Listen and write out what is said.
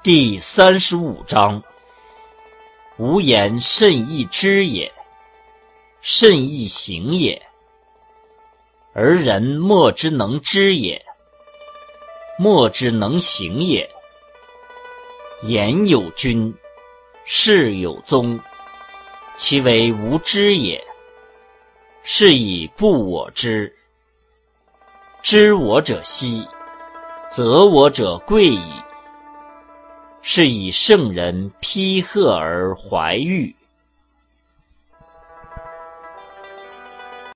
第三十五章：无言甚易知也，甚易行也。而人莫之能知也，莫之能行也。言有君，事有宗，其为无知也。是以不我知。知我者希，则我者贵矣。是以圣人披褐而怀玉，